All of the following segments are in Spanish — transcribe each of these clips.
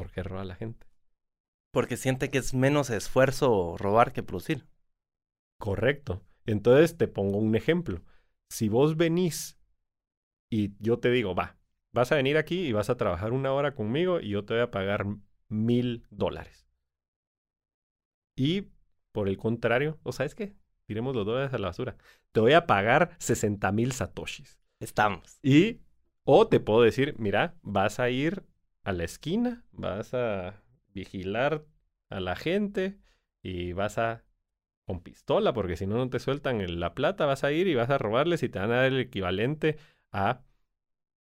¿Por qué roba la gente? Porque siente que es menos esfuerzo robar que producir. Correcto. Entonces te pongo un ejemplo. Si vos venís y yo te digo, va, vas a venir aquí y vas a trabajar una hora conmigo y yo te voy a pagar mil dólares. Y por el contrario, ¿o sabes qué? Tiremos los dólares a la basura. Te voy a pagar 60 mil satoshis. Estamos. Y, o te puedo decir, mira, vas a ir a la esquina, vas a vigilar a la gente y vas a con pistola, porque si no, no te sueltan la plata, vas a ir y vas a robarles y te van a dar el equivalente a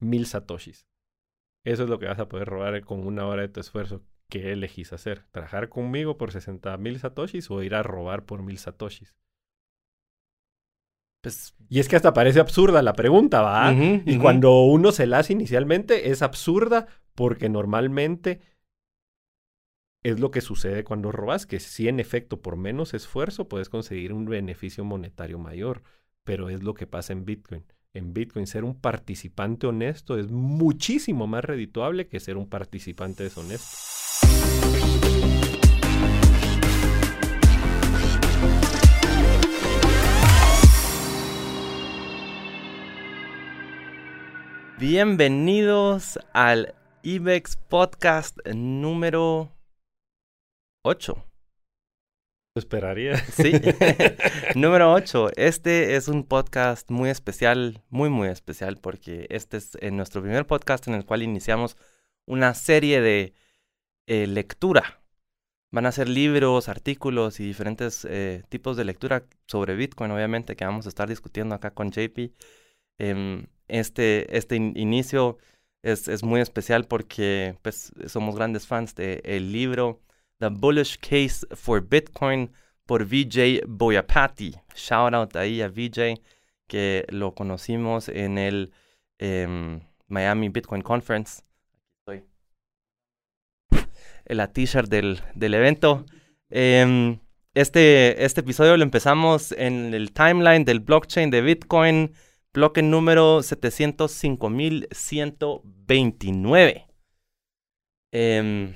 mil satoshis. Eso es lo que vas a poder robar con una hora de tu esfuerzo. ¿Qué elegís hacer? ¿Trabajar conmigo por 60 mil satoshis o ir a robar por mil satoshis? Pues, y es que hasta parece absurda la pregunta, ¿va? y cuando uno se la hace inicialmente es absurda porque normalmente es lo que sucede cuando robas, que sí en efecto por menos esfuerzo puedes conseguir un beneficio monetario mayor, pero es lo que pasa en Bitcoin. En Bitcoin ser un participante honesto es muchísimo más redituable que ser un participante deshonesto. Bienvenidos al IBEX Podcast número 8. Esperaría. Sí. Número 8. Este es un podcast muy especial, muy, muy especial, porque este es eh, nuestro primer podcast en el cual iniciamos una serie de eh, lectura. Van a ser libros, artículos y diferentes eh, tipos de lectura sobre Bitcoin, obviamente, que vamos a estar discutiendo acá con JP. Em, este, este inicio es, es, muy especial porque pues, somos grandes fans del el libro The Bullish Case for Bitcoin por VJ Boyapati. Shout out ahí a VJ que lo conocimos en el em, Miami Bitcoin Conference. Aquí estoy. La t-shirt del, del, evento. Em, este, este episodio lo empezamos en el timeline del blockchain de Bitcoin, bloque número 705.129. Eh,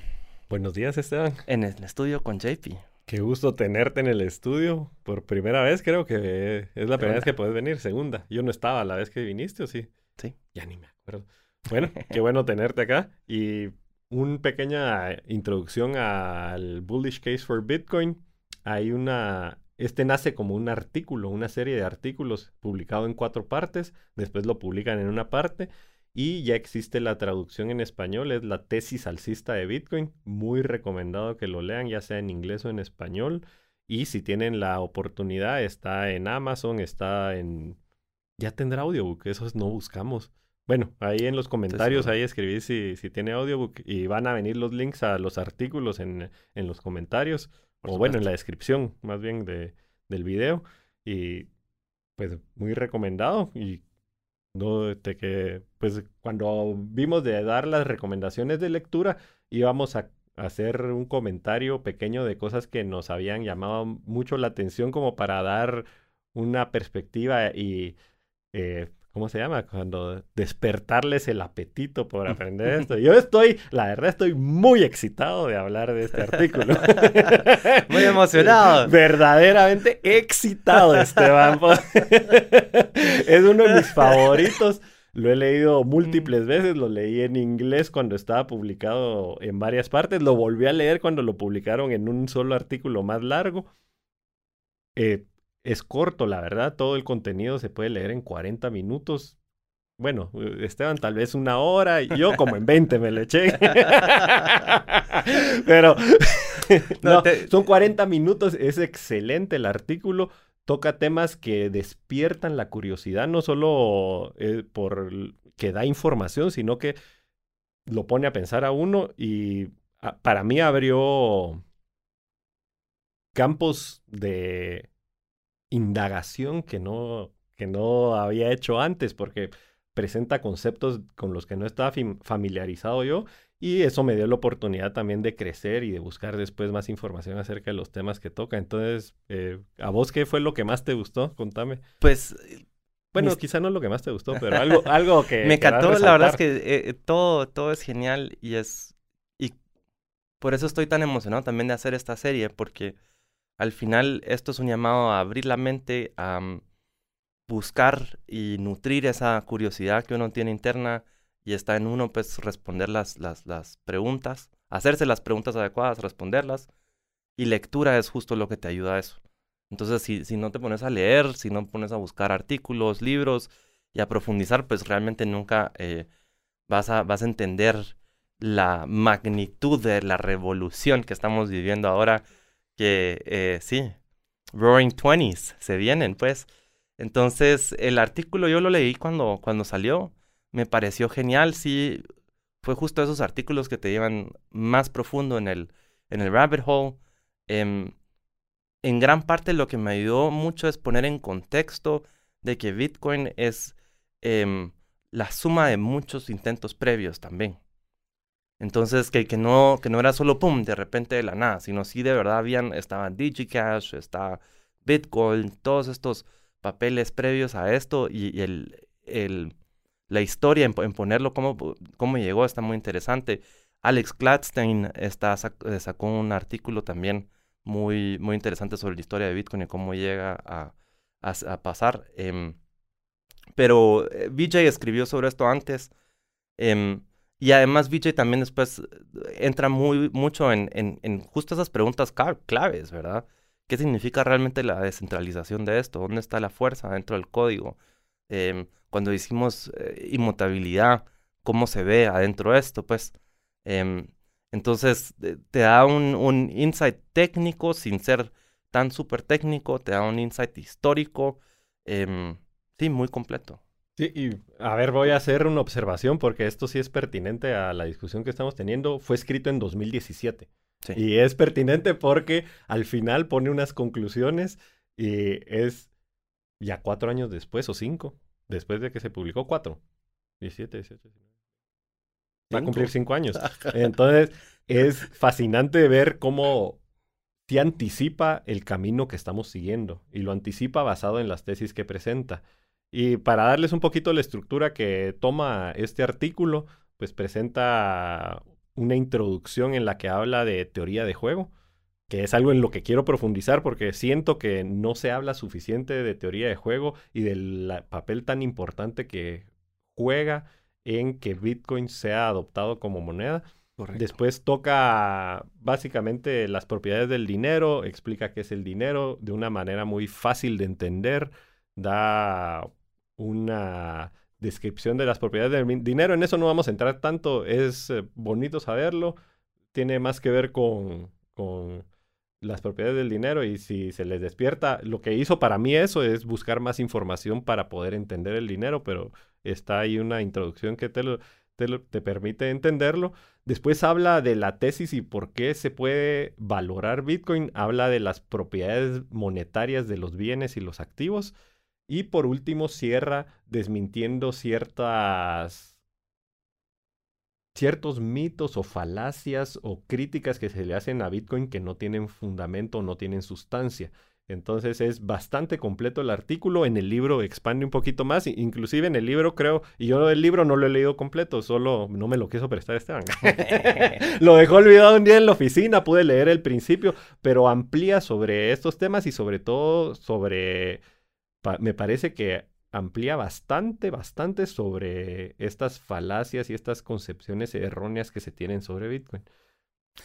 Buenos días, Esteban. En el estudio con JP. Qué gusto tenerte en el estudio. Por primera vez, creo que es la primera vez que puedes venir. Segunda. Yo no estaba la vez que viniste, ¿o sí? Sí. Ya ni me acuerdo. Bueno, qué bueno tenerte acá. Y una pequeña introducción al Bullish Case for Bitcoin. Hay una. Este nace como un artículo, una serie de artículos publicado en cuatro partes. Después lo publican en una parte y ya existe la traducción en español, es la tesis alcista de Bitcoin. Muy recomendado que lo lean, ya sea en inglés o en español. Y si tienen la oportunidad, está en Amazon, está en... Ya tendrá audiobook, esos no buscamos. Bueno, ahí en los comentarios, ahí escribí si, si tiene audiobook y van a venir los links a los artículos en, en los comentarios, o bueno, en la descripción más bien de, del video. Y pues muy recomendado y no, de que, pues cuando vimos de dar las recomendaciones de lectura, íbamos a hacer un comentario pequeño de cosas que nos habían llamado mucho la atención como para dar una perspectiva y eh, ¿cómo se llama? Cuando despertarles el apetito por aprender esto. Yo estoy, la verdad, estoy muy excitado de hablar de este artículo. muy emocionado. Verdaderamente excitado, Esteban. es uno de mis favoritos. Lo he leído múltiples veces, lo leí en inglés cuando estaba publicado en varias partes, lo volví a leer cuando lo publicaron en un solo artículo más largo. Eh, es corto, la verdad, todo el contenido se puede leer en 40 minutos. Bueno, Esteban tal vez una hora y yo como en 20 me le eché. Pero no, son 40 minutos, es excelente el artículo. Toca temas que despiertan la curiosidad, no solo eh, por que da información, sino que lo pone a pensar a uno y para mí abrió campos de indagación que no, que no había hecho antes, porque presenta conceptos con los que no estaba familiarizado yo y eso me dio la oportunidad también de crecer y de buscar después más información acerca de los temas que toca. Entonces, eh, ¿a vos qué fue lo que más te gustó? Contame. Pues... Bueno, quizá no lo que más te gustó, pero algo, algo que... me encantó, la verdad es que eh, todo, todo es genial y es... Y por eso estoy tan emocionado también de hacer esta serie, porque al final esto es un llamado a abrir la mente, a mm, buscar y nutrir esa curiosidad que uno tiene interna y está en uno, pues responder las, las, las preguntas, hacerse las preguntas adecuadas, responderlas. Y lectura es justo lo que te ayuda a eso. Entonces, si, si no te pones a leer, si no pones a buscar artículos, libros y a profundizar, pues realmente nunca eh, vas, a, vas a entender la magnitud de la revolución que estamos viviendo ahora, que eh, sí, Roaring Twenties se vienen, pues. Entonces, el artículo yo lo leí cuando, cuando salió, me pareció genial, sí, fue justo esos artículos que te llevan más profundo en el, en el rabbit hole. Em, en gran parte lo que me ayudó mucho es poner en contexto de que Bitcoin es em, la suma de muchos intentos previos también. Entonces, que, que, no, que no era solo pum, de repente de la nada, sino sí de verdad habían, estaba DigiCash, está Bitcoin, todos estos papeles previos a esto y, el, el, la historia en, ponerlo, cómo, cómo llegó, está muy interesante. Alex Gladstein está, eh, sacó un artículo también muy, muy interesante sobre la historia de Bitcoin y cómo llega a, a, pasar. Eh, pero eh, VJ escribió sobre esto antes. Eh, y además VJ también después entra muy, mucho en, en, en justo esas preguntas claves, ¿verdad? ¿Qué significa realmente la descentralización de esto? ¿Dónde está la fuerza dentro del código? Eh, cuando decimos eh, inmutabilidad, ¿cómo se ve adentro de esto? Pues em, entonces te da un, un, insight técnico sin ser tan súper técnico, te da un insight histórico, em, sí, muy completo. Sí, y a ver, voy a hacer una observación porque esto sí es pertinente a la discusión que estamos teniendo. Fue escrito en 2017. Sí. Y es pertinente porque al final pone unas conclusiones y es ya cuatro años después o cinco, después de que se publicó cuatro. 17, 18, 19. Va a cumplir cinco años. Entonces, es fascinante ver cómo te anticipa el camino que estamos siguiendo y lo anticipa basado en las tesis que presenta. Y para darles un poquito la estructura que toma este artículo, pues presenta una introducción en la que habla de teoría de juego, que es algo en lo que quiero profundizar porque siento que no se habla suficiente de teoría de juego y del papel tan importante que juega en que Bitcoin sea adoptado como moneda. Correcto. Después toca básicamente las propiedades del dinero, explica qué es el dinero de una manera muy fácil de entender, da una descripción de las propiedades del dinero. En eso no vamos a entrar tanto, es eh, bonito saberlo, tiene más que ver con, con las propiedades del dinero y si se les despierta, lo que hizo para mí eso es buscar más información para poder entender el dinero, pero está ahí una introducción que te, te, te permite entenderlo. Después habla de la tesis y por qué se puede valorar Bitcoin, habla de las propiedades monetarias de los bienes y los activos. Y por último cierra desmintiendo ciertas ciertos mitos o falacias o críticas que se le hacen a Bitcoin que no tienen fundamento, no tienen sustancia. Entonces es bastante completo el artículo. En el libro expande un poquito más. Inclusive en el libro creo, y yo el libro no lo he leído completo, solo no me lo quiso prestar Esteban. lo dejó olvidado un día en la oficina, pude leer el principio, pero amplía sobre estos temas y sobre todo sobre, me parece que amplía bastante, bastante sobre estas falacias y estas concepciones erróneas que se tienen sobre Bitcoin.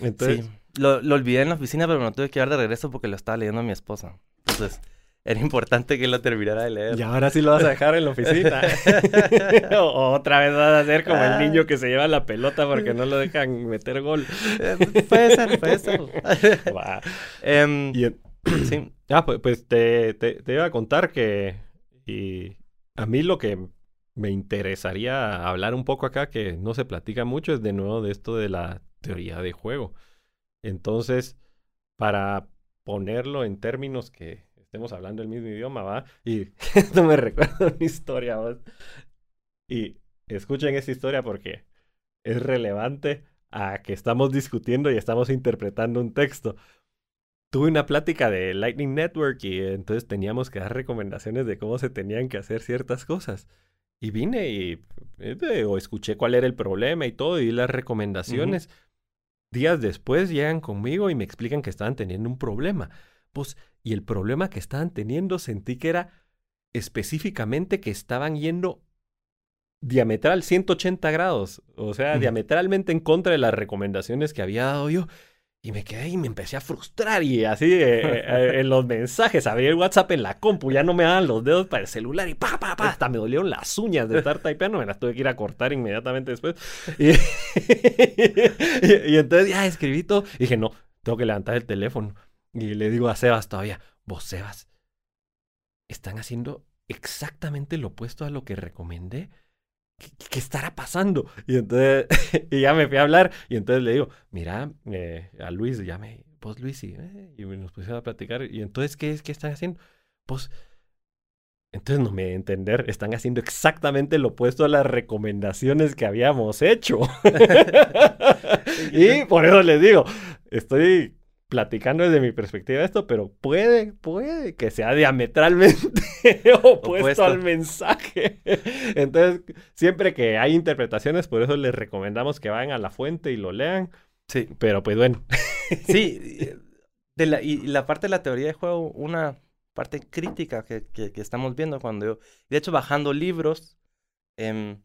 Entonces, sí, lo, lo olvidé en la oficina, pero me lo tuve que dar de regreso porque lo estaba leyendo a mi esposa. Entonces, era importante que lo terminara de leer. Y ahora sí lo vas a dejar en la oficina. o, otra vez vas a ser como el niño que se lleva la pelota porque no lo dejan meter gol. Eh, puede ser, puede ser. um, y sí. Ah, pues, pues te, te, te, iba a contar que y a mí lo que me interesaría hablar un poco acá, que no se platica mucho, es de nuevo de esto de la teoría de juego. Entonces, para ponerlo en términos que estemos hablando el mismo idioma, ¿va? Y esto me recuerda una historia. Y escuchen esta historia porque es relevante a que estamos discutiendo y estamos interpretando un texto tuve una plática de Lightning Network y entonces teníamos que dar recomendaciones de cómo se tenían que hacer ciertas cosas. Y vine y eh, o escuché cuál era el problema y todo y las recomendaciones. días después llegan conmigo y me explican que estaban teniendo un problema. Pues, y el problema que estaban teniendo sentí que era específicamente que estaban yendo diametral 180 grados, o sea, diametralmente en contra de las recomendaciones que había dado yo. Y me quedé y me empecé a frustrar y así eh, eh, en los mensajes, abrí el WhatsApp en la compu, ya no me daban los dedos para el celular y pa, pa, hasta me dolieron las uñas de estar typeando, me las tuve que ir a cortar inmediatamente después. Y, entonces ya escribí todo dije, no, tengo que levantar el teléfono. Y le digo a Sebas todavía, vos Sebas, están haciendo exactamente lo opuesto a lo que recomendé. ¿Qué, estará pasando? Y entonces, y ya me fui a hablar, y entonces le digo, mira, eh, a Luis, ya me, pues Luis, y, eh", y nos pusimos a platicar, y entonces, ¿qué, qué están haciendo? Pues, entonces no me entender, están haciendo exactamente lo opuesto a las recomendaciones que habíamos hecho. y por eso les digo, estoy platicando desde mi perspectiva esto, pero puede, puede que sea diametralmente opuesto, al mensaje. Entonces, siempre que hay interpretaciones, por eso les recomendamos que vayan a la fuente y lo lean. Sí. Pero pues bueno. sí, de la, y la parte de la teoría de juego, una parte crítica que, que, estamos viendo cuando yo, de hecho, bajando libros, em,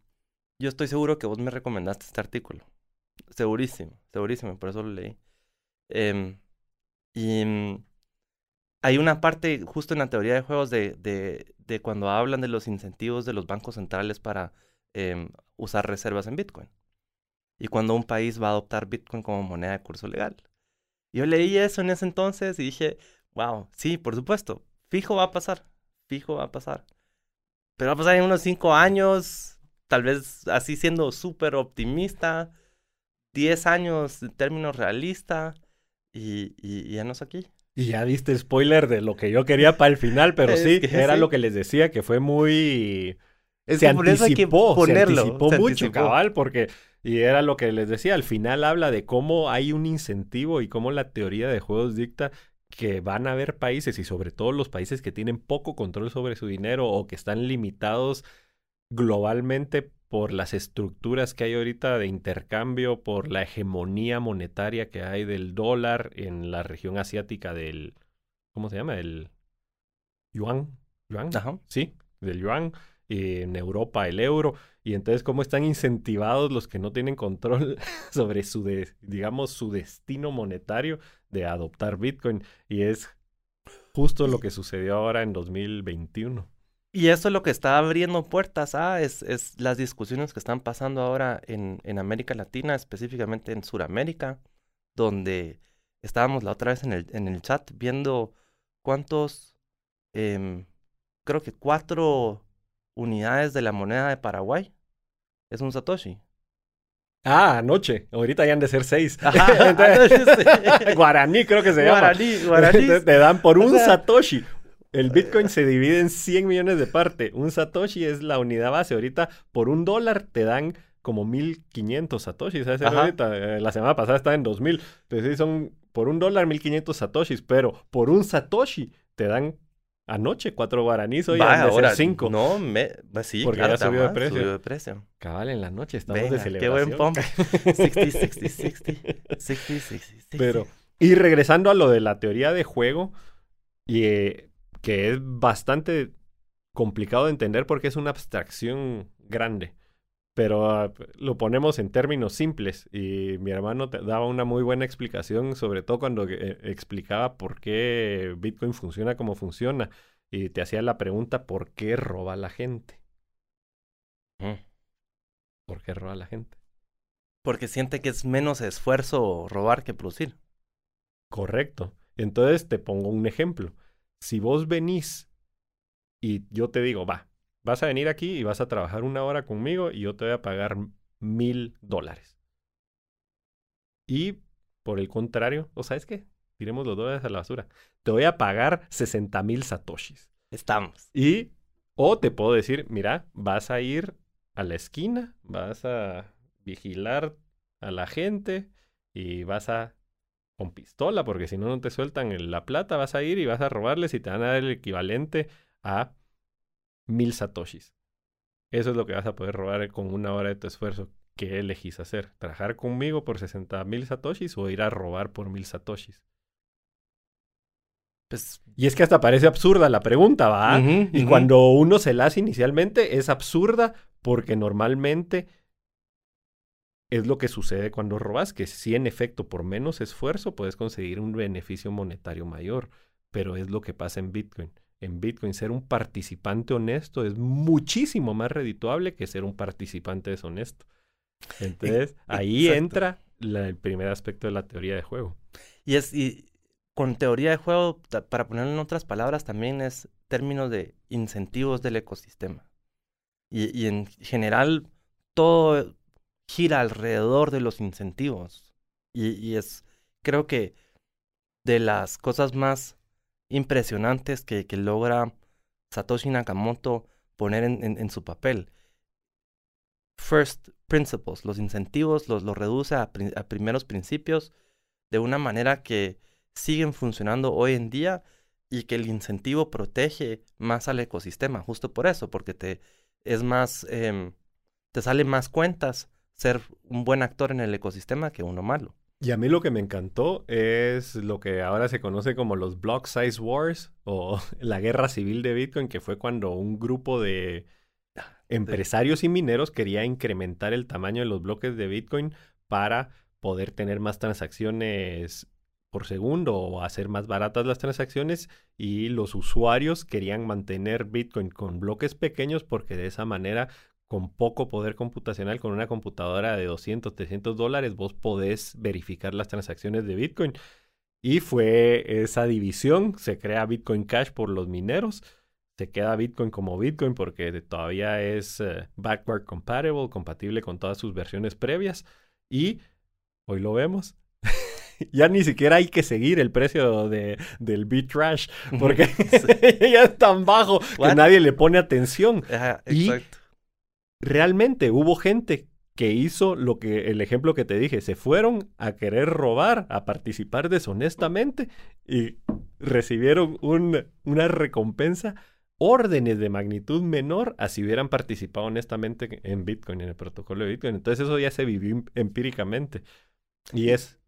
yo estoy seguro que vos me recomendaste este artículo. Segurísimo, segurísimo, por eso lo leí. Eh, y mm, hay una parte justo en la teoría de juegos de, de, de cuando hablan de los incentivos de los bancos centrales para em, usar reservas en Bitcoin. Y cuando un país va a adoptar Bitcoin como moneda de curso legal. Yo leí eso en ese entonces y dije, wow, sí, por supuesto, fijo va a pasar, fijo va a pasar. Pero va a pasar en unos cinco años, tal vez así siendo súper optimista, diez años en términos realistas. Y, y, ya no es aquí. Y ya diste spoiler de lo que yo quería para el final, pero sí, era lo que les decía, que fue muy... se, anticipó, ponerlo, se anticipó, mucho, cabal, porque... Y era lo que les decía, al final habla de cómo hay un incentivo y cómo la teoría de juegos dicta que van a haber países y sobre todo los países que tienen poco control sobre su dinero o que están limitados globalmente por las estructuras que hay ahorita de intercambio, por la hegemonía monetaria que hay del dólar en la región asiática del, ¿cómo se llama? El yuan, yuan, sí, del yuan, en Europa el euro, y entonces cómo están incentivados los que no tienen control sobre su, digamos, su destino monetario de adoptar Bitcoin, y es justo lo que sucedió ahora en 2021. Y eso es lo que está abriendo puertas a es, es las discusiones que están pasando ahora en, en América Latina, específicamente en Sudamérica, donde estábamos la otra vez en el, en el chat viendo cuántos, em, creo que cuatro unidades de la moneda de Paraguay es un Satoshi. Ah, anoche. Ahorita ya han de ser seis. Ajá, guaraní creo que se llama. Guaraní, guaraní. te dan por un Satoshi el Bitcoin se divide en 100 millones de parte. Un Satoshi es la unidad base. Ahorita por un dólar te dan como 1500 Satoshis. ¿sabes? Ahorita, eh, la semana pasada estaba en 2000. Entonces son por un dólar 1500 Satoshis. Pero por un Satoshi te dan anoche cuatro guaraníes. Hoy ahora cinco. No, me, pues sí, porque ya subió de precio. Subió de precio. Cabal, en la noche estamos de celebración. Qué buen pump. 60, 60, 60. 60, 60, Pero, y regresando a lo de la teoría de juego, y eh, que es bastante complicado de entender porque es una abstracción grande. Pero ah, lo ponemos en términos simples y mi hermano daba una muy buena explicación, sobre todo cuando eh, explicaba por qué Bitcoin funciona como funciona y te hacía la pregunta ¿por qué roba la gente? ¿Por qué roba la gente? Porque siente que es menos esfuerzo robar que producir. Correcto. Entonces te pongo un ejemplo si vos venís y yo te digo, va, vas a venir aquí y vas a trabajar una hora conmigo y yo te voy a pagar mil dólares. Y por el contrario, ¿o sabes qué? Tiremos los dólares a la basura. Te voy a pagar 60 mil satoshis. Estamos. Y, o te puedo decir, mira, vas a ir a la esquina, vas a vigilar a la gente y vas a con pistola, porque si no, no te sueltan la plata, vas a ir y vas a robarles y te van a dar el equivalente a mil satoshis. Eso es lo que vas a poder robar con una hora de tu esfuerzo. ¿qué elegís hacer? ¿Trabajar conmigo por 60 mil satoshis o ir a robar por mil satoshis? Pues, Y es que hasta parece absurda la pregunta, ¿va? Y cuando uno se la hace inicialmente es absurda porque normalmente es lo que sucede cuando robas, que sí en efecto por menos esfuerzo puedes conseguir un beneficio monetario mayor, pero es lo que pasa en Bitcoin. En Bitcoin ser un participante honesto es muchísimo más redituable que ser un participante deshonesto. Entonces ahí Exacto. entra la- el primer aspecto de la teoría de juego. Y es, y con teoría de juego, para ponerlo en otras palabras, también es términos de incentivos del ecosistema. Y, y en general, todo gira alrededor de los incentivos. Y, es, creo que, de las cosas más impresionantes que, logra Satoshi Nakamoto poner en, su papel. First principles, los incentivos los, reduce a, pri- a primeros principios de una manera que siguen funcionando hoy en día y que el incentivo protege más al ecosistema, justo por eso, porque te es más, em, te sale más cuentas ser un buen actor en el ecosistema que uno malo. Y a mí lo que me encantó es lo que ahora se conoce como los Block Size Wars o la guerra civil de Bitcoin, que fue cuando un grupo de empresarios y mineros quería incrementar el tamaño de los bloques de Bitcoin para poder tener más transacciones por segundo o hacer más baratas las transacciones y los usuarios querían mantener Bitcoin con bloques pequeños porque de esa manera con poco poder computacional, con una computadora de 200, 300 dólares, vos podés verificar las transacciones de Bitcoin. Y fue esa división, se crea Bitcoin Cash por los mineros, se queda Bitcoin como Bitcoin porque todavía es eh, backward compatible, compatible con todas sus versiones previas. Y hoy lo vemos. ya ni siquiera hay que seguir el precio de, del Bitrash porque ya es tan bajo que What? nadie le pone atención. Ajá, Y- exacto. Realmente hubo gente que hizo lo que el ejemplo que te dije, se fueron a querer robar, a participar deshonestamente y recibieron un- una recompensa órdenes de magnitud menor a si hubieran participado honestamente en Bitcoin, en el protocolo de Bitcoin. Entonces eso ya se vivió em- empíricamente. Y es,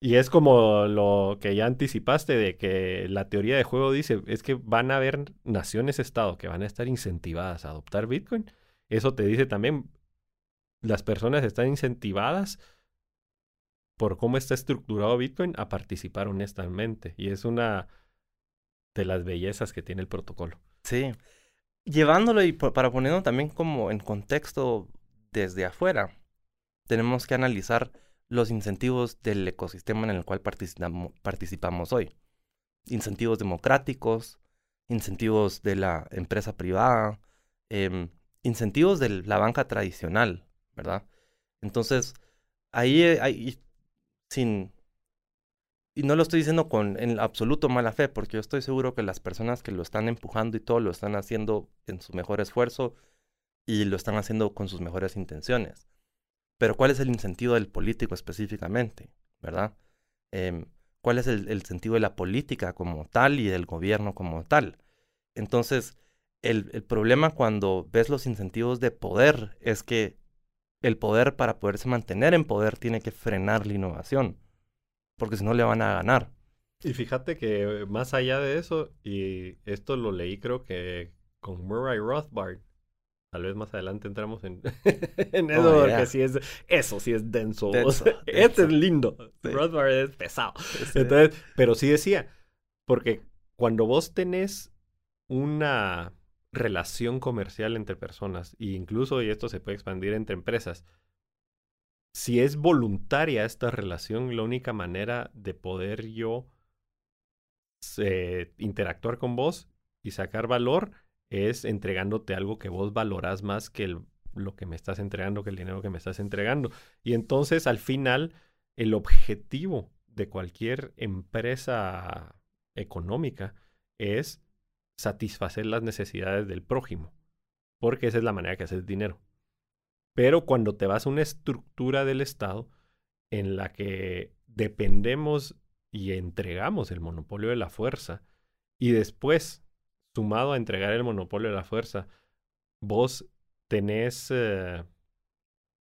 y es como lo que ya anticipaste de que la teoría de juego dice, es que van a haber naciones-estado que van a estar incentivadas a adoptar Bitcoin. Eso te dice también, las personas están incentivadas por cómo está estructurado Bitcoin a participar honestamente. Y es una de las bellezas que tiene el protocolo. Sí. Llevándolo y para ponerlo también como en contexto desde afuera, tenemos que analizar los incentivos del ecosistema en el cual participamo- participamos hoy. Incentivos democráticos, incentivos de la empresa privada, em, incentivos de la banca tradicional, ¿verdad? Entonces, ahí, eh, ahí sin... Y no lo estoy diciendo con en absoluto mala fe, porque yo estoy seguro que las personas que lo están empujando y todo lo están haciendo en su mejor esfuerzo y lo están haciendo con sus mejores intenciones. Pero ¿cuál es el incentivo del político específicamente? ¿Verdad? Em, ¿Cuál es el, el sentido de la política como tal y del gobierno como tal? Entonces, el, el problema cuando ves los incentivos de poder es que el poder para poderse mantener en poder tiene que frenar la innovación, porque si no le van a ganar. Y fíjate que eh, más allá de eso, y esto lo leí creo que con Murray Rothbard, tal vez más adelante entramos en, en eso, Oh, porque yeah. sí es, eso sí es denso. Denso, este es lindo. Sí. Rothbard es pesado. Entonces, pero sí decía, porque cuando vos tenés una relación comercial entre personas, e incluso, y esto se puede expandir entre empresas, si es voluntaria esta relación, la única manera de poder yo eh, interactuar con vos y sacar valor es entregándote algo que vos valorás más que lo que me estás entregando, que el dinero que me estás entregando. Y entonces, al final, el objetivo de cualquier empresa económica es satisfacer las necesidades del prójimo, porque esa es la manera que haces dinero. Pero cuando te vas a una estructura del Estado en la que dependemos y entregamos el monopolio de la fuerza, y después, sumado a entregar el monopolio de la fuerza, vos tenés eh,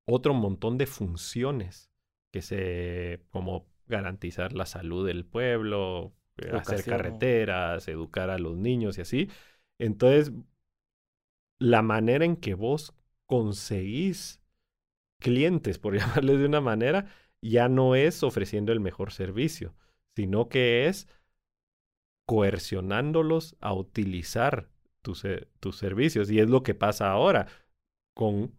otro montón de funciones que se, como garantizar la salud del pueblo, eh, hacer carreteras, educar a los niños y así. Entonces, la manera en que vos conseguís clientes, por llamarles de una manera, ya no es ofreciendo el mejor servicio, sino que es coercionándolos a utilizar tus, se- tus servicios. Y es lo que pasa ahora con,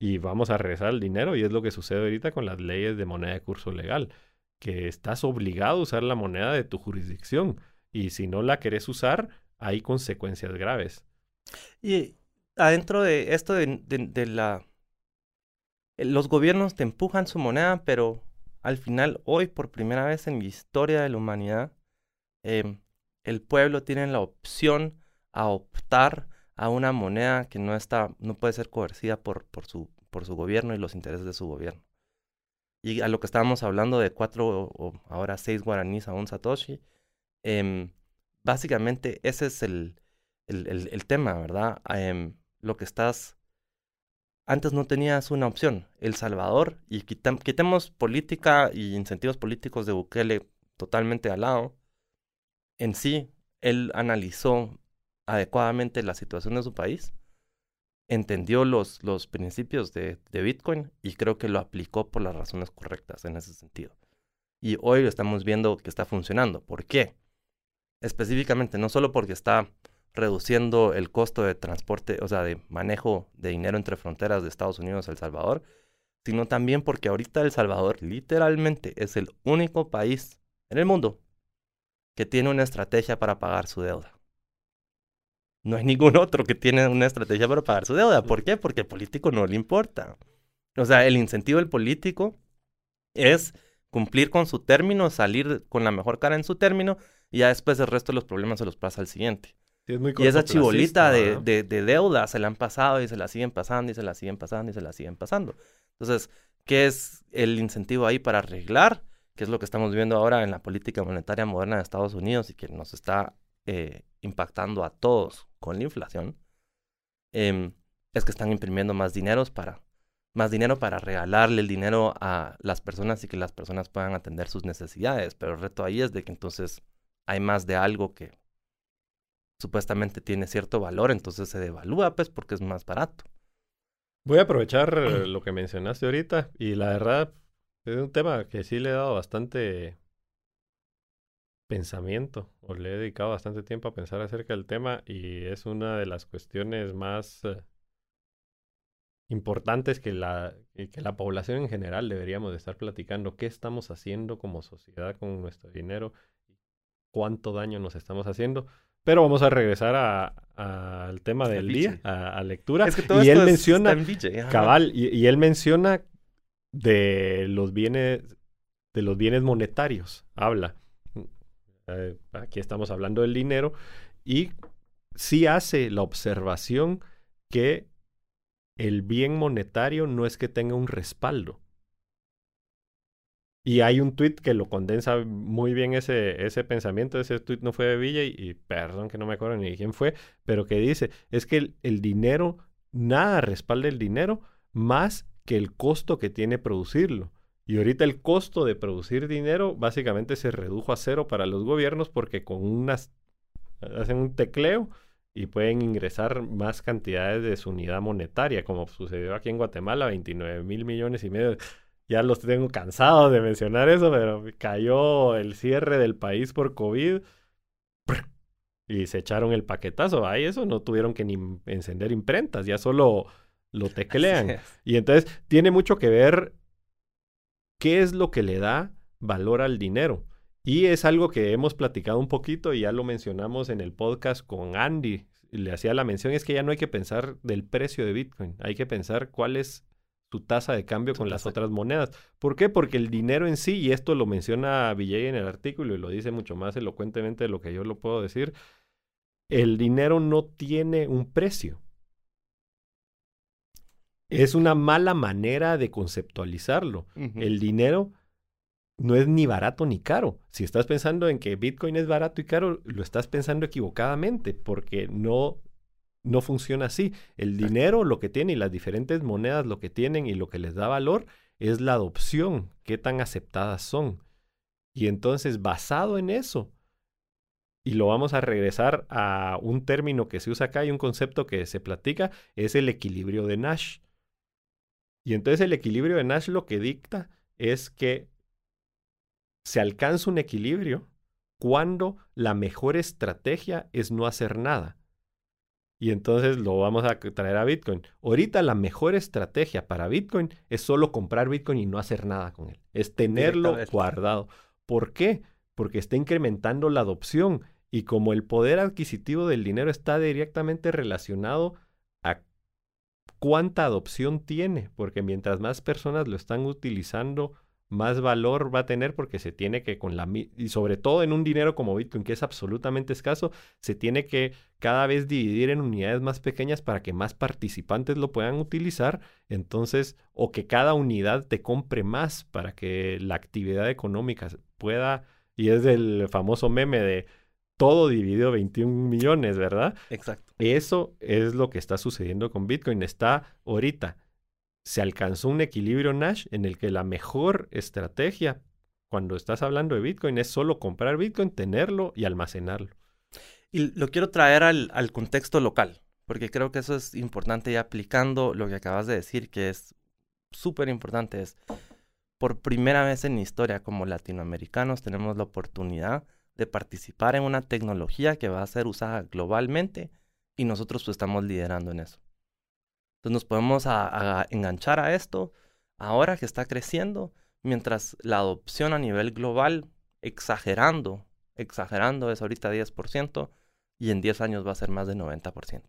y vamos a regresar al dinero, y es lo que sucede ahorita con las leyes de moneda de curso legal, que estás obligado a usar la moneda de tu jurisdicción. Y si no la querés usar, hay consecuencias graves. Y adentro de esto de, la... eh, Los gobiernos te empujan su moneda, pero al final, hoy, por primera vez en la historia de la humanidad, em, el pueblo tiene la opción a optar a una moneda que no está, no puede ser coercida por, por su, por su gobierno y los intereses de su gobierno. Y a lo que estábamos hablando de cuatro o, ahora seis guaraníes a un satoshi, em, básicamente ese es el, el, el- tema, ¿verdad? Em, lo que estás... Antes no tenías una opción, El Salvador, y quitam- quitemos política y incentivos políticos de Bukele totalmente al lado. En sí, él analizó adecuadamente la situación de su país, entendió los, los principios de, de Bitcoin y creo que lo aplicó por las razones correctas en ese sentido. Y hoy estamos viendo que está funcionando. ¿Por qué? Específicamente, no solo porque está reduciendo el costo de transporte, o sea, de manejo de dinero entre fronteras de Estados Unidos a El Salvador, sino también porque ahorita El Salvador literalmente es el único país en el mundo que tiene una estrategia para pagar su deuda. No hay ningún otro que tiene una estrategia para pagar su deuda. ¿Por qué? Porque al político no le importa. O sea, el incentivo del político es cumplir con su término, salir con la mejor cara en su término y ya después el resto de los problemas se los pasa al siguiente. Sí, es muy Y esa chibolita de, de, de deuda se la han pasado y se la siguen pasando y se la siguen pasando y se la siguen pasando. Entonces, ¿qué es el incentivo ahí para arreglar? Que es lo que estamos viendo ahora en la política monetaria moderna de Estados Unidos y que nos está eh, impactando a todos con la inflación. Em, es que están imprimiendo más dineros para más dinero para regalarle el dinero a las personas y que las personas puedan atender sus necesidades. Pero el reto ahí es de que entonces hay más de algo que supuestamente tiene cierto valor, entonces se devalúa, pues, porque es más barato. Voy a aprovechar eh, lo que mencionaste ahorita y la verdad es un tema que sí le he dado bastante pensamiento o le he dedicado bastante tiempo a pensar acerca del tema y es una de las cuestiones más eh, importantes que la, que la población en general deberíamos de estar platicando. ¿Qué estamos haciendo como sociedad con nuestro dinero? ¿Cuánto daño nos estamos haciendo? Pero vamos a regresar a- al tema del día, a, a lectura. Es que todo y esto él es- menciona, está cabal, y, y él menciona de los bienes, de los bienes monetarios. Habla. Eh, aquí estamos hablando del dinero. Y sí hace la observación que el bien monetario no es que tenga un respaldo. Y hay un tweet que lo condensa muy bien ese, ese pensamiento. Ese tweet no fue de Villa y, perdón que no me acuerdo ni quién fue, pero que dice, es que el dinero, nada respalda el dinero más que el costo que tiene producirlo. Y ahorita el costo de producir dinero básicamente se redujo a cero para los gobiernos porque con unas hacen un tecleo y pueden ingresar más cantidades de su unidad monetaria, como sucedió aquí en Guatemala, 29 mil millones y medio. Ya los tengo cansados de mencionar eso, pero cayó el cierre del país por COVID y se echaron el paquetazo. Ahí eso no tuvieron que ni encender imprentas, ya solo lo teclean. Y entonces tiene mucho que ver qué es lo que le da valor al dinero. Y es algo que hemos platicado un poquito y ya lo mencionamos en el podcast con Andy. Le hacía la mención, es que ya no hay que pensar del precio de Bitcoin, hay que pensar cuál es su tasa de cambio con las otras monedas. ¿Por qué? Porque el dinero en sí, y esto lo menciona Villay en el artículo y lo dice mucho más elocuentemente de lo que yo lo puedo decir, el dinero no tiene un precio. Es una mala manera de conceptualizarlo. El dinero no es ni barato ni caro. Si estás pensando en que Bitcoin es barato y caro, lo estás pensando equivocadamente porque no no funciona así. El dinero lo que tiene y las diferentes monedas lo que tienen y lo que les da valor es la adopción, qué tan aceptadas son. Y entonces, basado en eso, y lo vamos a regresar a un término que se usa acá y un concepto que se platica, es el equilibrio de Nash. Y entonces el equilibrio de Nash lo que dicta es que se alcanza un equilibrio cuando la mejor estrategia es no hacer nada. Y entonces lo vamos a traer a Bitcoin. Ahorita la mejor estrategia para Bitcoin es solo comprar Bitcoin y no hacer nada con él. Es tenerlo guardado. ¿Por qué? Porque está incrementando la adopción. Y como el poder adquisitivo del dinero está directamente relacionado a cuánta adopción tiene, porque mientras más personas lo están utilizando, más valor va a tener porque se tiene que con la y sobre todo en un dinero como Bitcoin que es absolutamente escaso, se tiene que cada vez dividir en unidades más pequeñas para que más participantes lo puedan utilizar, entonces o que cada unidad te compre más para que la actividad económica pueda y es el famoso meme de todo dividido 21 millones, ¿verdad? Exacto. Eso es lo que está sucediendo con Bitcoin. Está ahorita se alcanzó un equilibrio Nash en el que la mejor estrategia cuando estás hablando de Bitcoin es solo comprar Bitcoin, tenerlo y almacenarlo. Y lo quiero traer al, al contexto local, porque creo que eso es importante y aplicando lo que acabas de decir, que es súper importante, es por primera vez en la historia como latinoamericanos tenemos la oportunidad de participar en una tecnología que va a ser usada globalmente y nosotros pues, estamos liderando en eso. Entonces nos podemos enganchar a esto ahora que está creciendo, mientras la adopción a nivel global, exagerando, exagerando es ahorita 10% y en 10 años va a ser más de 90%.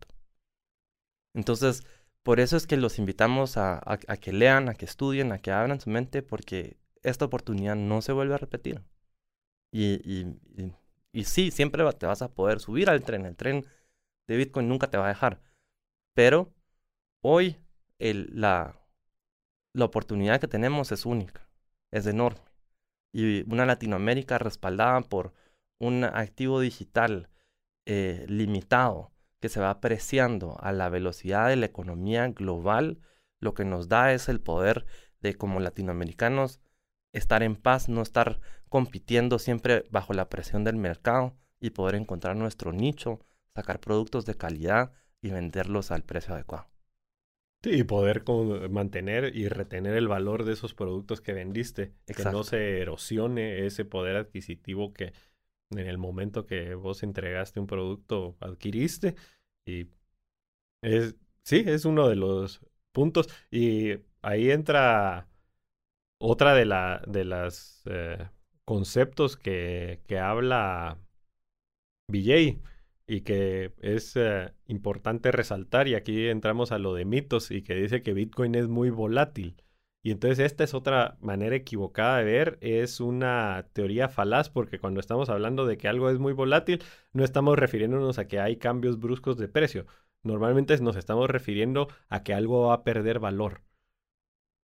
Entonces, por eso es que los invitamos a, que lean, a que estudien, a que abran su mente, porque esta oportunidad no se vuelve a repetir. Y, y sí, siempre te vas a poder subir al tren. El tren de Bitcoin nunca te va a dejar. Pero Hoy la, la oportunidad que tenemos es única, es enorme. Y una Latinoamérica respaldada por un activo digital eh, limitado que se va apreciando a la velocidad de la economía global, lo que nos da es el poder de como latinoamericanos estar en paz, no estar compitiendo siempre bajo la presión del mercado y poder encontrar nuestro nicho, sacar productos de calidad y venderlos al precio adecuado. Sí, y poder mantener y retener el valor de esos productos que vendiste. Que no se erosione ese poder adquisitivo que en el momento que vos entregaste un producto adquiriste. Y es, sí, es uno de los puntos. Y ahí entra otra de, la, de las eh, conceptos que, que habla Vijay y que es eh, importante resaltar, y aquí entramos a lo de mitos, y que dice que Bitcoin es muy volátil. Y entonces esta es otra manera equivocada de ver, es una teoría falaz, porque cuando estamos hablando de que algo es muy volátil, no estamos refiriéndonos a que hay cambios bruscos de precio. Normalmente nos estamos refiriendo a que algo va a perder valor.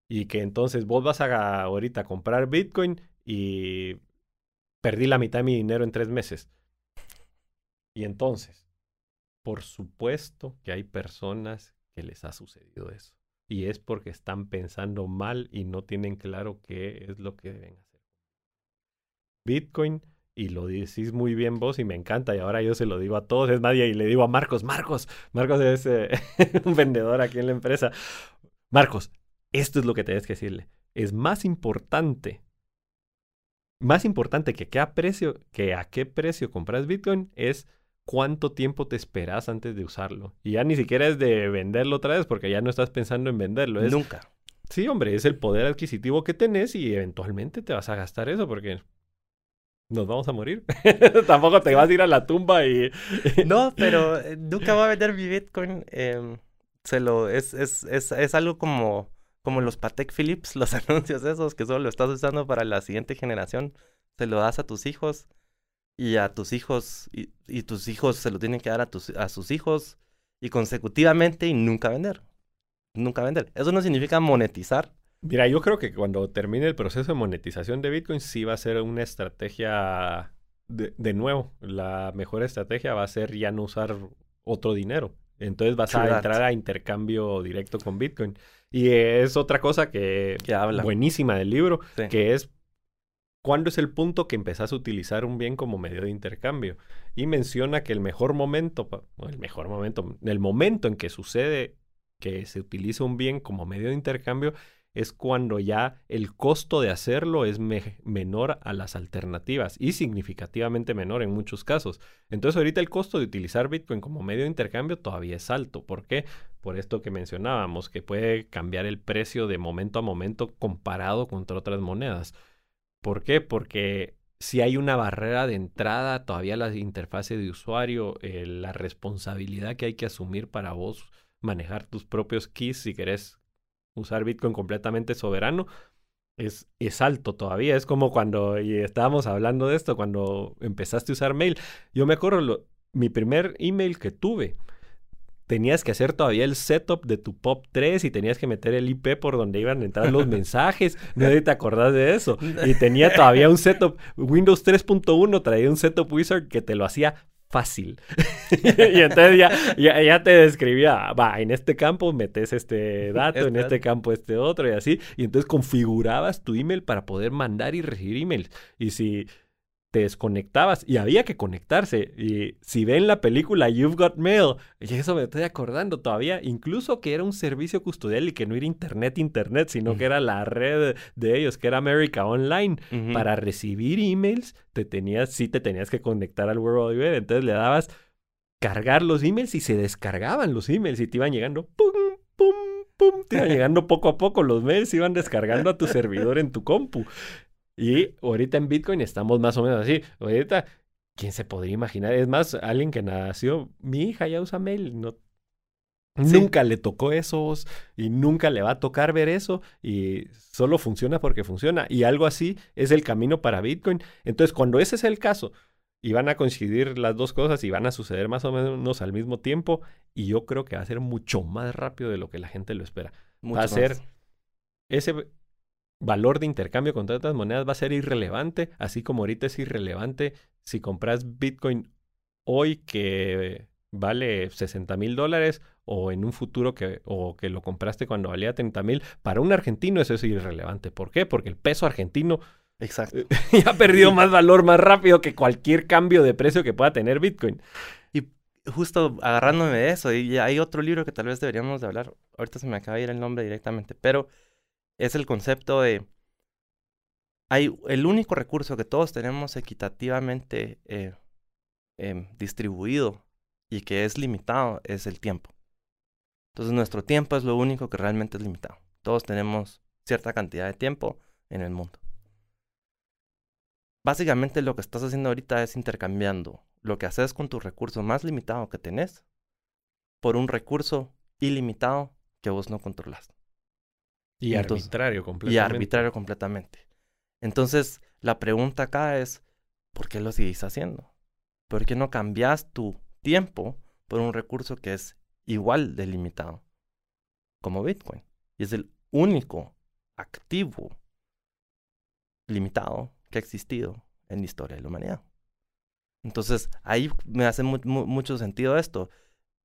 Y que entonces vos vas a ahorita comprar Bitcoin y perdí la mitad de mi dinero en tres meses. Y entonces, por supuesto que hay personas que les ha sucedido eso. Y es porque están pensando mal y no tienen claro qué es lo que deben hacer. Bitcoin, y lo decís muy bien vos y me encanta, y ahora yo se lo digo a todos, es más, y le digo a Marcos, Marcos, Marcos es eh, un vendedor aquí en la empresa. Marcos, esto es lo que tienes que decirle. Es más importante, más importante que, a precio, que a qué precio compras Bitcoin es cuánto tiempo te esperas antes de usarlo. Y ya ni siquiera es de venderlo otra vez porque ya no estás pensando en venderlo. Es, Nunca. Sí, hombre, es el poder adquisitivo que tenés y eventualmente te vas a gastar eso porque nos vamos a morir. Tampoco te vas a ir a la tumba y... no, pero eh, nunca voy a vender mi Bitcoin. Em, se lo, es, es, es, es algo como, como los Patek Philips, los anuncios esos que solo lo estás usando para la siguiente generación. Se lo das a tus hijos y a tus hijos, y, tus hijos se lo tienen que dar a, tus, a sus hijos, y consecutivamente y nunca vender. Nunca vender. Eso no significa monetizar. Mira, yo creo que cuando termine el proceso de monetización de Bitcoin, sí va a ser una estrategia de, de nuevo. La mejor estrategia va a ser ya no usar otro dinero. Entonces vas True a that. entrar a intercambio directo con Bitcoin. Y es otra cosa que, Que habla. buenísima del libro, Sí. que es cuándo es el punto que empezás a utilizar un bien como medio de intercambio. Y menciona que el mejor momento, el mejor momento, el momento en que sucede que se utiliza un bien como medio de intercambio es cuando ya el costo de hacerlo es me- menor a las alternativas y significativamente menor en muchos casos. Entonces ahorita el costo de utilizar Bitcoin como medio de intercambio todavía es alto. ¿Por qué? Por esto que mencionábamos, que puede cambiar el precio de momento a momento comparado contra otras monedas. ¿Por qué? Porque si hay una barrera de entrada, todavía la interfase de usuario, eh, la responsabilidad que hay que asumir para vos manejar tus propios keys si querés usar Bitcoin completamente soberano, es, es alto todavía. Es como cuando, y estábamos hablando de esto, cuando empezaste a usar mail. Yo me acuerdo, lo- mi primer email que tuve, tenías que hacer todavía el setup de tu POP 3 y tenías que meter el IP por donde iban a entrar los mensajes. No te acordás de eso. Y tenía todavía un setup, Windows 3.1 traía un setup wizard que te lo hacía fácil. y entonces ya, ya, ya te describía, va, en este campo metes este dato, en Este este campo este otro y así. Y entonces configurabas tu email para poder mandar y recibir emails. Y si te desconectabas y había que conectarse. Y si ven la película You've Got Mail, y eso me estoy acordando todavía, incluso que era un servicio custodial y que no era internet, internet, sino que era la red de ellos, que era America Online. Para recibir emails, te tenías, sí te tenías que conectar al World Wide Web. Entonces le dabas cargar los emails y se descargaban los emails y te iban llegando pum, pum, pum, te iban llegando poco a poco los mails, se iban descargando a tu servidor en tu compu. Y ahorita en Bitcoin estamos más o menos así. Ahorita, ¿quién se podría imaginar? Es más, alguien que nació, mi hija ya usa mail, no Sí. Nunca le tocó eso y nunca le va a tocar ver eso y solo funciona porque funciona. Y algo así es el camino para Bitcoin. Entonces, cuando ese es el caso y van a coincidir las dos cosas y van a suceder más o menos al mismo tiempo, y yo creo que va a ser mucho más rápido de lo que la gente lo espera. Mucho va a ser ese valor de intercambio contra otras monedas va a ser irrelevante, así como ahorita es irrelevante si compras Bitcoin hoy que vale 60 mil dólares o en un futuro que, o que lo compraste cuando valía 30 mil. Para un argentino eso es irrelevante. ¿Por qué? Porque el peso argentino Exacto. ya ha perdido más valor más rápido que cualquier cambio de precio que pueda tener Bitcoin. Justo agarrándome de eso, y hay otro libro que tal vez deberíamos de hablar. Ahorita se me acaba de ir el nombre directamente, pero es el concepto de hay el único recurso que todos tenemos equitativamente eh, em, distribuido y que es limitado es el tiempo. Entonces nuestro tiempo es lo único que realmente es limitado. Todos tenemos cierta cantidad de tiempo en el mundo. Básicamente lo que estás haciendo ahorita es intercambiando lo que haces con tu recurso más limitado que tenés por un recurso ilimitado que vos no controlas. Y Entonces- arbitrario Y completamente. arbitrario completamente. Entonces, la pregunta acá es, ¿por qué lo seguís haciendo? ¿Por qué no cambias tu tiempo por un recurso que es igual de limitado? Como Bitcoin. Y es el único activo limitado que ha existido en la historia de la humanidad. Entonces, ahí me hace mu- mu- mucho sentido esto.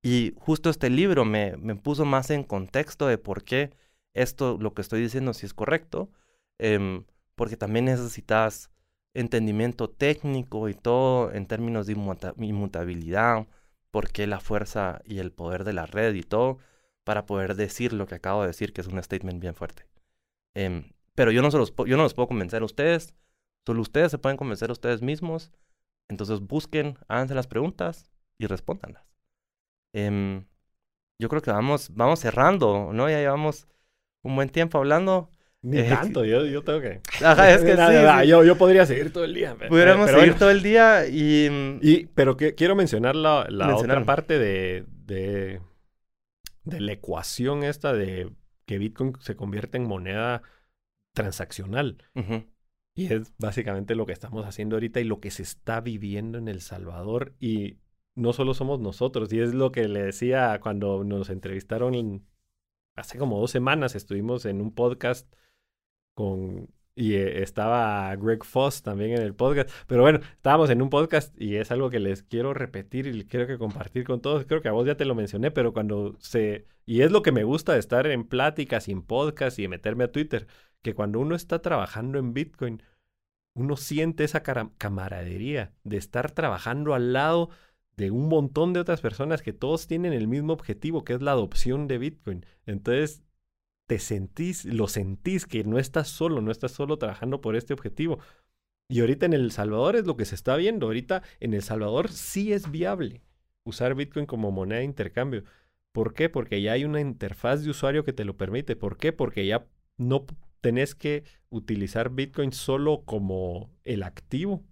Y justo este libro me, me puso más en contexto de por qué esto, lo que estoy diciendo, si es correcto. em, porque también necesitas entendimiento técnico y todo en términos de inmuta- inmutabilidad, por qué la fuerza y el poder de la red y todo, para poder decir lo que acabo de decir, que es un statement bien fuerte. Em, pero yo no, se los, yo no los puedo convencer a ustedes, solo ustedes se pueden convencer a ustedes mismos. Entonces busquen, háganse las preguntas y respóndanlas. Em, yo creo que vamos, vamos cerrando, ¿no? Ya llevamos un buen tiempo hablando. Ni Eh, tanto, yo, yo tengo que... Ajá, es que Nada, sí, nada, sí. Yo, yo podría seguir todo el día. Pudiéramos pero seguir bueno. todo el día y... mm, Y, pero que, quiero mencionar la, la otra parte de, de, de la ecuación esta de que Bitcoin se convierte en moneda transaccional. Y es básicamente lo que estamos haciendo ahorita y lo que se está viviendo en El Salvador. Y no solo somos nosotros, y es lo que le decía cuando nos entrevistaron en- hace como dos semanas, estuvimos en un podcast con y eh, estaba Greg Foss también en el podcast. Pero bueno, estábamos en un podcast y es algo que les quiero repetir y quiero que compartir con todos. Creo que a vos ya te lo mencioné, pero cuando se... Y es lo que me gusta de estar en pláticas, en podcast y de meterme a Twitter, que cuando uno está trabajando en Bitcoin, uno siente esa camaradería de estar trabajando al lado de un montón de otras personas que todos tienen el mismo objetivo, que es la adopción de Bitcoin. Entonces, te sentís, lo sentís que no estás solo, no estás solo trabajando por este objetivo. Y ahorita en El Salvador es lo que se está viendo. Ahorita en El Salvador sí es viable usar Bitcoin como moneda de intercambio. ¿Por qué? Porque ya hay una interfaz de usuario que te lo permite. ¿Por qué? Porque ya no tenés que utilizar Bitcoin solo como el activo,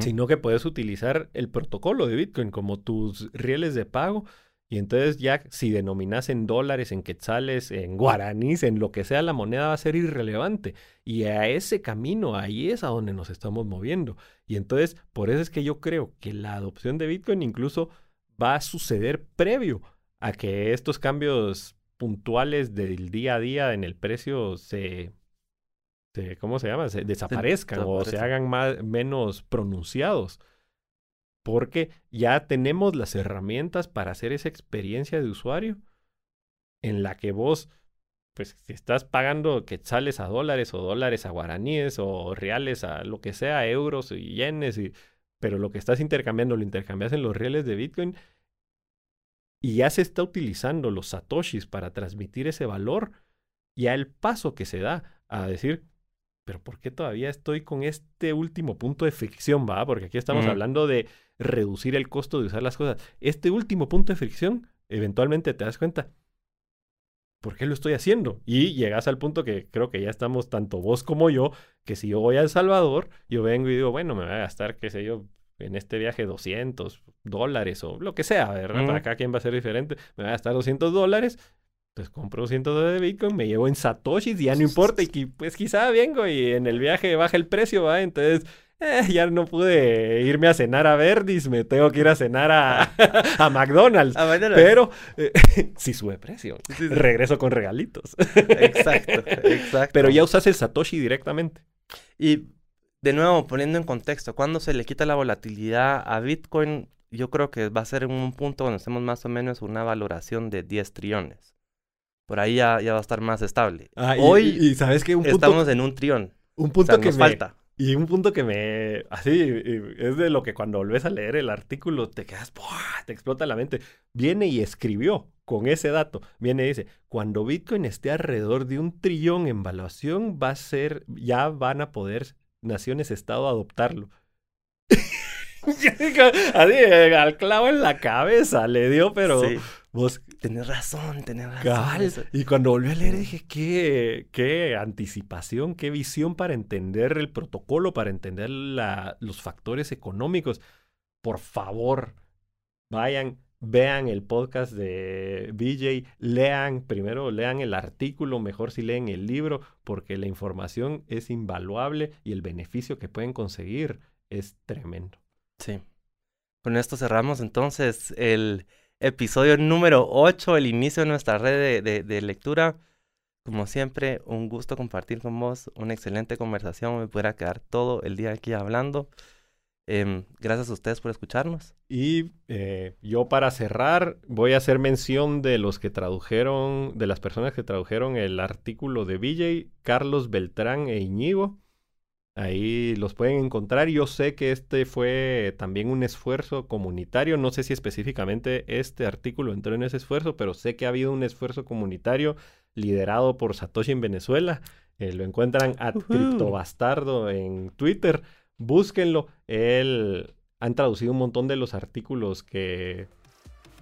sino que puedes utilizar el protocolo de Bitcoin como tus rieles de pago. Y entonces ya si denominas en dólares, en quetzales, en guaraníes, en lo que sea, la moneda va a ser irrelevante. Y a ese camino, ahí es a donde nos estamos moviendo. Y entonces, por eso es que yo creo que la adopción de Bitcoin incluso va a suceder previo a que estos cambios puntuales del día a día en el precio se, ¿cómo se llama? Se desaparezcan o se hagan más, menos pronunciados. Porque ya tenemos las herramientas para hacer esa experiencia de usuario en la que vos, pues si estás pagando quetzales a dólares o dólares a guaraníes o reales a lo que sea, euros y yenes, y, pero lo que estás intercambiando lo intercambias en los reales de Bitcoin y ya se está utilizando los satoshis para transmitir ese valor, ya el paso que se da a decir, pero ¿por qué todavía estoy con este último punto de fricción, va? Porque aquí estamos hablando de reducir el costo de usar las cosas. Este último punto de fricción, eventualmente te das cuenta, ¿por qué lo estoy haciendo? Y llegas al punto que creo que ya estamos tanto vos como yo, que si yo voy a El Salvador, yo vengo y digo, bueno, me voy a gastar, qué sé yo, en este viaje 200 dólares o lo que sea, ¿verdad? Para acá quien va a ser diferente. Me va a gastar 200 dólares, pues compro 200 dólares de Bitcoin, me llevo en Satoshis y ya no importa. Y pues quizá vengo y en el viaje baja el precio, ¿va? Entonces eh, ya no pude irme a cenar a Verdis, me tengo que ir a cenar a, a McDonald's. Pero eh, si sube precio, regreso con regalitos. exacto, exacto. Pero ya usas el Satoshi directamente. Y de nuevo, poniendo en contexto, cuando se le quita la volatilidad a Bitcoin, yo creo que va a ser en un punto donde estemos más o menos una valoración de 10 trillones. Por ahí ya, ya va a estar más estable. Ah, Hoy y, sabes que estamos en un trillón. Un punto que nos falta. Y un punto que me... Así, es de lo que cuando volvés a leer el artículo te quedas... Te explota la mente. Viene y escribió con ese dato. Viene y dice, cuando Bitcoin esté alrededor de un trillón en valuación, va a ser... Ya van a poder naciones-estado adoptarlo. Así, eh, al clavo en la cabeza le dio, pero vos... Tenés razón, tenés razón. Y cuando volví a leer dije, qué, qué anticipación, qué visión para entender el protocolo, para entender la, los factores económicos. Por favor, vayan, vean el podcast de BJ, lean, primero lean el artículo, mejor si leen el libro, porque la información es invaluable y el beneficio que pueden conseguir es tremendo. Sí. Con esto cerramos entonces el episodio número 8, el inicio de nuestra red de, lectura. Como siempre, un gusto compartir con vos, una excelente conversación, me pudiera quedar todo el día aquí hablando. Em, gracias a ustedes por escucharnos. Y eh, yo para cerrar voy a hacer mención de los que tradujeron, de las personas que tradujeron el artículo de BJ, Carlos Beltrán e Iñigo. Ahí los pueden encontrar. Yo sé que este fue también un esfuerzo comunitario. No sé si específicamente este artículo entró en ese esfuerzo, pero sé que ha habido un esfuerzo comunitario liderado por Satoshi en Venezuela. Eh, lo encuentran a Criptobastardo en Twitter búsquenlo. Él han traducido un montón de los artículos que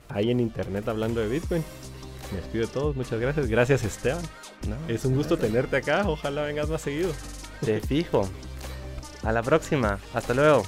hay en internet hablando de Bitcoin. Me despido de todos, muchas gracias. Gracias Esteban. es un gusto tenerte acá, ojalá vengas más seguido. Te fijo. A la próxima, hasta luego.